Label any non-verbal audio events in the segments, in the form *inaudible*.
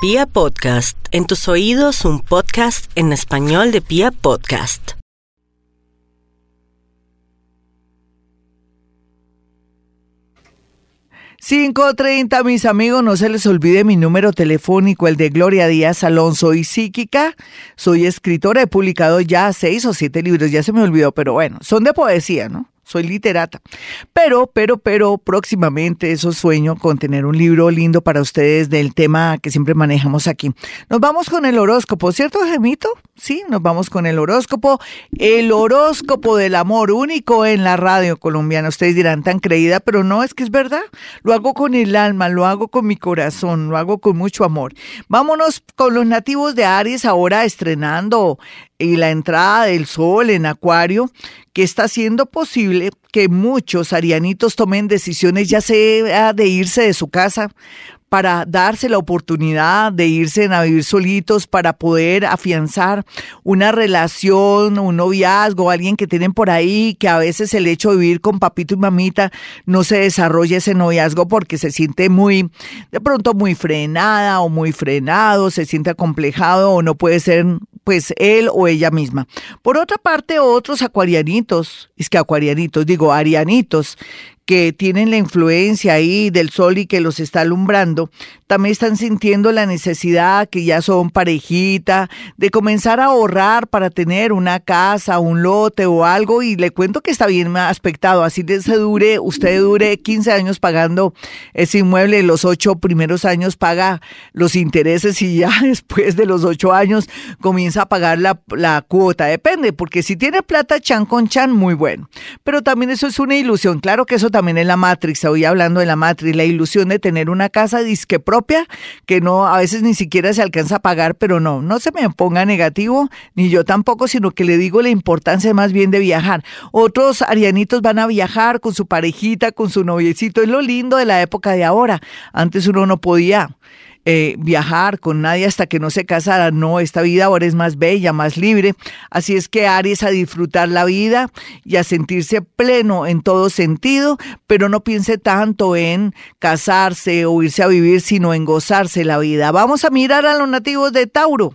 Pia Podcast, en tus oídos un podcast en español de Pia Podcast. 5.30, mis amigos, no se les olvide mi número telefónico, el de Gloria Díaz Alonso y psíquica. Soy escritora, he publicado ya seis o siete libros, ya se me olvidó, pero bueno, son de poesía, ¿no? Soy literata. Pero, pero, pero próximamente eso sueño con tener un libro lindo para ustedes del tema que siempre manejamos aquí. Nos vamos con el horóscopo, ¿cierto, Gemito? Sí, nos vamos con el horóscopo. El horóscopo del amor único en la radio colombiana. Ustedes dirán tan creída, pero no, es que es verdad. Lo hago con el alma, lo hago con mi corazón, lo hago con mucho amor. Vámonos con los nativos de Aries ahora estrenando y la entrada del sol en Acuario, que está haciendo posible que muchos arianitos tomen decisiones ya sea de irse de su casa para darse la oportunidad de irse a vivir solitos, para poder afianzar una relación, un noviazgo, alguien que tienen por ahí, que a veces el hecho de vivir con papito y mamita no se desarrolla ese noviazgo porque se siente muy, de pronto muy frenada o muy frenado, se siente acomplejado o no puede ser pues él o ella misma. Por otra parte, otros acuarianitos, es que acuarianitos, digo, arianitos, que tienen la influencia ahí del sol y que los está alumbrando, también están sintiendo la necesidad, que ya son parejita, de comenzar a ahorrar para tener una casa, un lote o algo. Y le cuento que está bien aspectado, así de se dure, usted dure 15 años pagando ese inmueble, los ocho primeros años paga los intereses y ya *laughs* después de los ocho años comienza a pagar la, la cuota. Depende, porque si tiene plata chan con chan, muy bueno. Pero también eso es una ilusión. Claro que eso también es la Matrix, hoy hablando de la Matrix, la ilusión de tener una casa disque propia que no, a veces ni siquiera se alcanza a pagar, pero no, no se me ponga negativo, ni yo tampoco, sino que le digo la importancia más bien de viajar. Otros arianitos van a viajar con su parejita, con su noviecito, es lo lindo de la época de ahora. Antes uno no podía eh, viajar con nadie hasta que no se casara. No, esta vida ahora es más bella, más libre. Así es que Aries a disfrutar la vida y a sentirse pleno en todo sentido, pero no piense tanto en casarse o irse a vivir, sino en gozarse la vida. Vamos a mirar a los nativos de Tauro.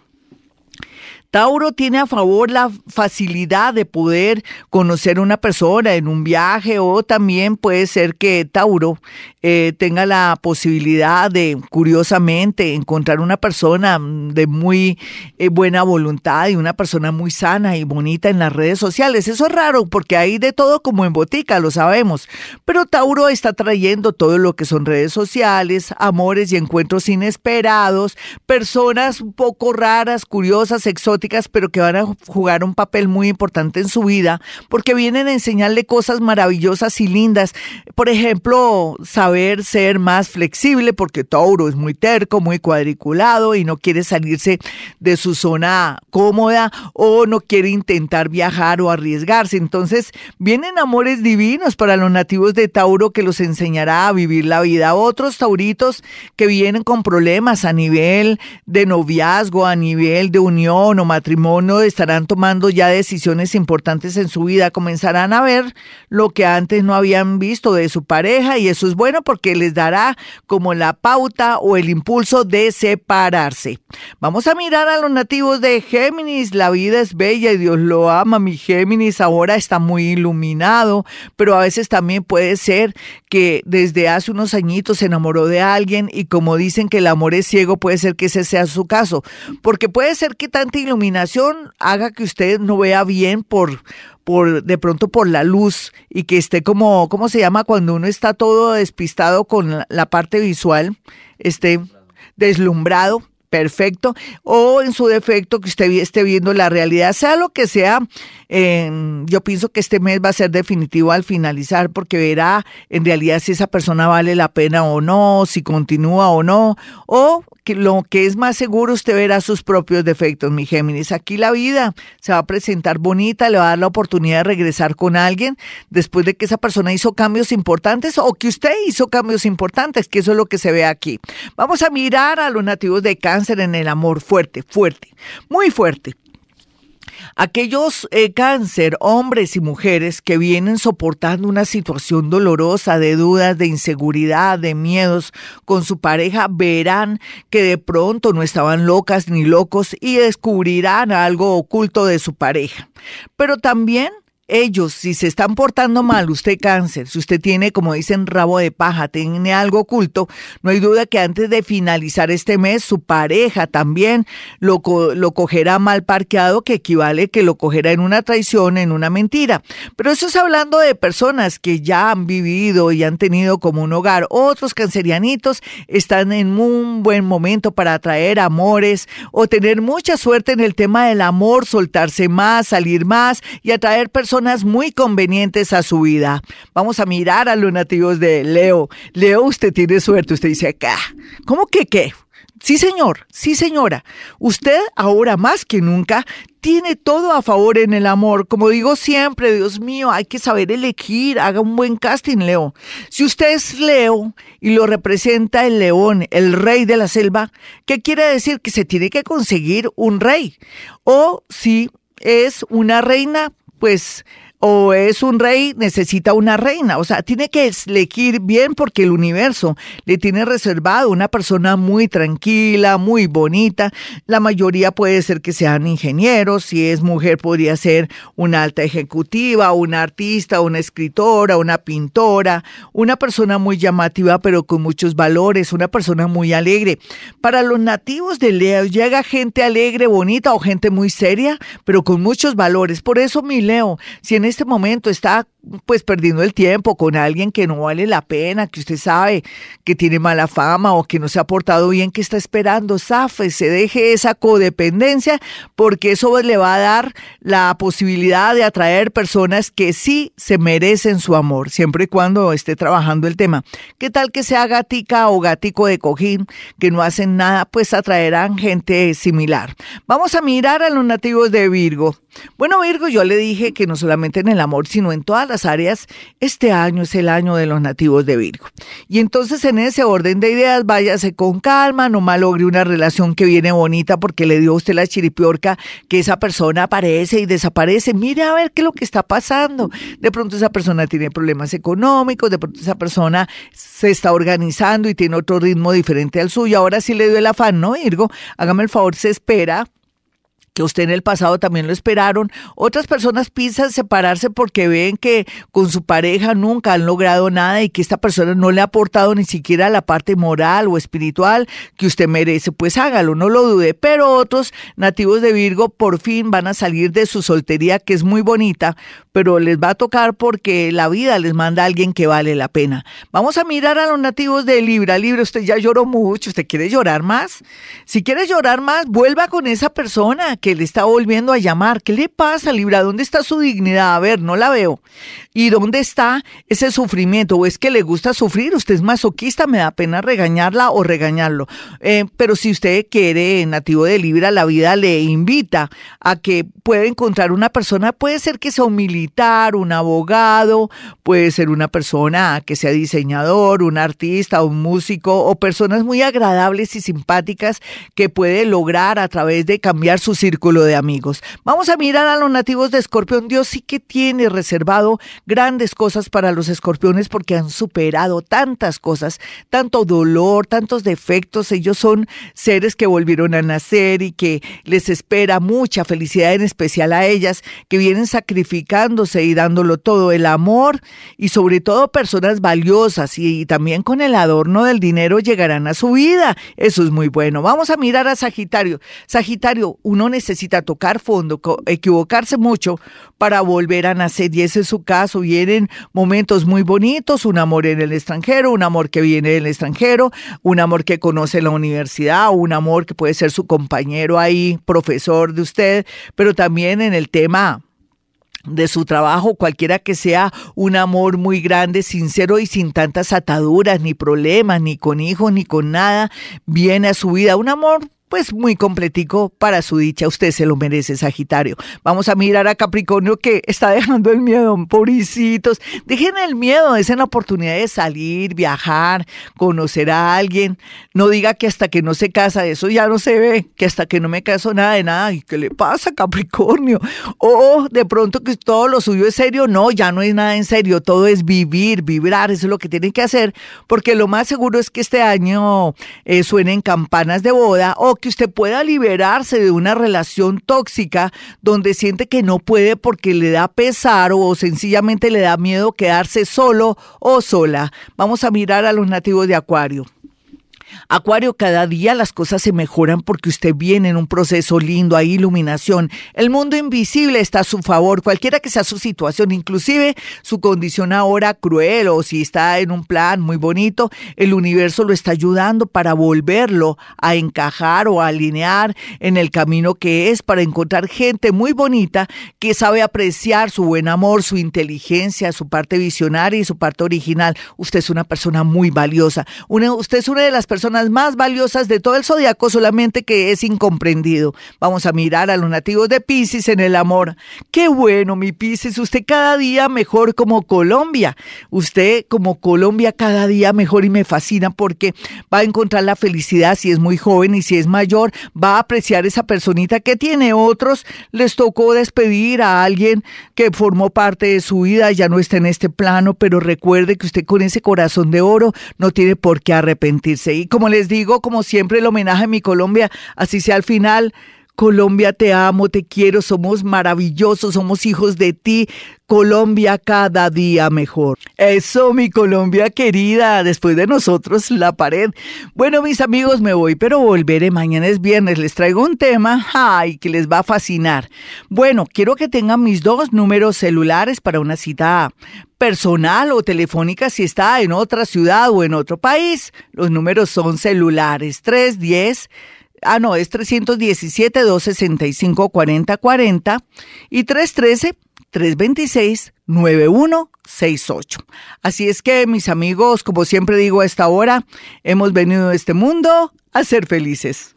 Tauro tiene a favor la facilidad de poder conocer a una persona en un viaje o también puede ser que Tauro eh, tenga la posibilidad de, curiosamente, encontrar una persona de muy eh, buena voluntad y una persona muy sana y bonita en las redes sociales. Eso es raro porque hay de todo como en botica, lo sabemos. Pero Tauro está trayendo todo lo que son redes sociales, amores y encuentros inesperados, personas un poco raras, curiosas, exóticas pero que van a jugar un papel muy importante en su vida, porque vienen a enseñarle cosas maravillosas y lindas. Por ejemplo, saber ser más flexible, porque Tauro es muy terco, muy cuadriculado y no quiere salirse de su zona cómoda o no quiere intentar viajar o arriesgarse. Entonces, vienen amores divinos para los nativos de Tauro que los enseñará a vivir la vida. Otros tauritos que vienen con problemas a nivel de noviazgo, a nivel de unión o matrimonio estarán tomando ya decisiones importantes en su vida, comenzarán a ver lo que antes no habían visto de su pareja y eso es bueno porque les dará como la pauta o el impulso de separarse. Vamos a mirar a los nativos de Géminis, la vida es bella y Dios lo ama, mi Géminis ahora está muy iluminado, pero a veces también puede ser que desde hace unos añitos se enamoró de alguien y como dicen que el amor es ciego, puede ser que ese sea su caso, porque puede ser que tanta iluminación haga que usted no vea bien por, por de pronto por la luz y que esté como, ¿cómo se llama? Cuando uno está todo despistado con la, parte visual, esté deslumbrado perfecto, o en su defecto que usted esté viendo la realidad, sea lo que sea, yo pienso que este mes va a ser definitivo al finalizar porque verá en realidad si esa persona vale la pena o no, si continúa o no, o que lo que es más seguro usted verá sus propios defectos, mi Géminis. Aquí la vida se va a presentar bonita, le va a dar la oportunidad de regresar con alguien después de que esa persona hizo cambios importantes o que usted hizo cambios importantes, que eso es lo que se ve aquí. Vamos a mirar a los nativos de cáncer en el amor fuerte, fuerte, muy fuerte. Aquellos eh, cáncer, hombres y mujeres que vienen soportando una situación dolorosa de dudas, de inseguridad, de miedos con su pareja, verán que de pronto no estaban locas ni locos y descubrirán algo oculto de su pareja. Pero también ellos, si se están portando mal, usted cáncer, si usted tiene, como dicen, rabo de paja, tiene algo oculto, no hay duda que antes de finalizar este mes, su pareja también lo, lo cogerá mal parqueado, que equivale que lo cogerá en una traición, en una mentira. Pero eso es hablando de personas que ya han vivido y han tenido como un hogar. Otros cancerianitos están en un buen momento para atraer amores o tener mucha suerte en el tema del amor, soltarse más, salir más y atraer personas muy convenientes a su vida. Vamos a mirar a los nativos de Leo. Leo, usted tiene suerte. Usted dice acá. ¿Cómo que qué? Sí, señor, sí, señora. Usted ahora más que nunca tiene todo a favor en el amor. Como digo siempre, Dios mío, hay que saber elegir. Haga un buen casting, Leo. Si usted es Leo y lo representa el león, el rey de la selva, ¿qué quiere decir? Que se tiene que conseguir un rey. O si es una reina, pues o es un rey, necesita una reina. O sea, tiene que elegir bien porque el universo le tiene reservado una persona muy tranquila, muy bonita. La mayoría puede ser que sean ingenieros. Si es mujer, podría ser una alta ejecutiva, una artista, una escritora, una pintora, una persona muy llamativa, pero con muchos valores, una persona muy alegre. Para los nativos de Leo, llega gente alegre, bonita o gente muy seria, pero con muchos valores. Por eso, mi Leo, si en este momento está pues perdiendo el tiempo con alguien que no vale la pena, que usted sabe que tiene mala fama o que no se ha portado bien, que está esperando, zafe, se deje esa codependencia, porque eso le va a dar la posibilidad de atraer personas que sí se merecen su amor, siempre y cuando esté trabajando el tema. ¿Qué tal que sea gatica o gatico de cojín, que no hacen nada, pues atraerán gente similar? Vamos a mirar a los nativos de Virgo. Bueno, Virgo, yo le dije que no solamente en el amor, sino en todas las áreas, este año es el año de los nativos de Virgo. Y entonces en ese orden de ideas, váyase con calma, no malogre una relación que viene bonita porque le dio a usted la chiripiorca que esa persona aparece y desaparece. Mire a ver qué es lo que está pasando. De pronto esa persona tiene problemas económicos, de pronto esa persona se está organizando y tiene otro ritmo diferente al suyo. Ahora sí le dio el afán, ¿no, Virgo? Hágame el favor, se espera que usted en el pasado también lo esperaron. Otras personas piensan separarse porque ven que con su pareja nunca han logrado nada y que esta persona no le ha aportado ni siquiera la parte moral o espiritual que usted merece. Pues hágalo, no lo dude. Pero otros nativos de Virgo por fin van a salir de su soltería, que es muy bonita, pero les va a tocar porque la vida les manda a alguien que vale la pena. Vamos a mirar a los nativos de Libra. Libra, usted ya lloró mucho. ¿Usted quiere llorar más? Si quiere llorar más, vuelva con esa persona que le está volviendo a llamar. ¿Qué le pasa, Libra? ¿Dónde está su dignidad? A ver, no la veo. ¿Y dónde está ese sufrimiento? ¿O es que le gusta sufrir? Usted es masoquista, me da pena regañarla o regañarlo. Eh, pero si usted quiere, nativo de Libra, la vida le invita a que pueda encontrar una persona, puede ser que sea un militar, un abogado, puede ser una persona que sea diseñador, un artista, un músico o personas muy agradables y simpáticas que puede lograr a través de cambiar su circunstancias círculo de amigos. Vamos a mirar a los nativos de Escorpión. Dios sí que tiene reservado grandes cosas para los escorpiones porque han superado tantas cosas, tanto dolor, tantos defectos. Ellos son seres que volvieron a nacer y que les espera mucha felicidad, en especial a ellas, que vienen sacrificándose y dándolo todo, el amor y sobre todo personas valiosas y, y también con el adorno del dinero llegarán a su vida. Eso es muy bueno. Vamos a mirar a Sagitario. Sagitario, uno necesita necesita tocar fondo, equivocarse mucho para volver a nacer. Y ese es su caso. Vienen momentos muy bonitos, un amor en el extranjero, un amor que viene del extranjero, un amor que conoce la universidad, un amor que puede ser su compañero ahí, profesor de usted, pero también en el tema de su trabajo, cualquiera que sea un amor muy grande, sincero y sin tantas ataduras, ni problemas, ni con hijos, ni con nada, viene a su vida. Un amor pues muy completico para su dicha. Usted se lo merece, Sagitario. Vamos a mirar a Capricornio que está dejando el miedo, pobrecitos. Dejen el miedo, es la oportunidad de salir, viajar, conocer a alguien. No diga que hasta que no se casa, eso ya no se ve, que hasta que no me caso nada de nada. ¿Y qué le pasa, Capricornio? O de pronto que todo lo suyo es serio. No, ya no es nada en serio, todo es vivir, vibrar, eso es lo que tienen que hacer, porque lo más seguro es que este año eh, suenen campanas de boda o que usted pueda liberarse de una relación tóxica donde siente que no puede porque le da pesar o sencillamente le da miedo quedarse solo o sola. Vamos a mirar a los nativos de Acuario. Acuario, cada día las cosas se mejoran porque usted viene en un proceso lindo, hay iluminación. El mundo invisible está a su favor, cualquiera que sea su situación, inclusive su condición ahora cruel o si está en un plan muy bonito, el universo lo está ayudando para volverlo a encajar o a alinear en el camino que es para encontrar gente muy bonita que sabe apreciar su buen amor, su inteligencia, su parte visionaria y su parte original. Usted es una persona muy valiosa. usted es una de las personas personas más valiosas de todo el zodiaco, solamente que es incomprendido. Vamos a mirar a los nativos de Pisces en el amor. Qué bueno, mi Pisces, usted cada día mejor como Colombia. Usted como Colombia cada día mejor y me fascina porque va a encontrar la felicidad si es muy joven y si es mayor, va a apreciar esa personita que tiene. Otros les tocó despedir a alguien que formó parte de su vida, ya no está en este plano, pero recuerde que usted con ese corazón de oro no tiene por qué arrepentirse. Y como les digo, como siempre, el homenaje a mi Colombia, así sea al final. Colombia, te amo, te quiero, somos maravillosos, somos hijos de ti. Colombia cada día mejor. Eso, mi Colombia querida, después de nosotros la pared. Bueno, mis amigos, me voy, pero volveré. Mañana es viernes, les traigo un tema, ay, que les va a fascinar. Bueno, quiero que tengan mis dos números celulares para una cita personal o telefónica si está en otra ciudad o en otro país. Los números son celulares 310 Ah, no, es 317-265-4040 y 313-326-9168. Así es que, mis amigos, como siempre digo a esta hora, hemos venido a este mundo a ser felices.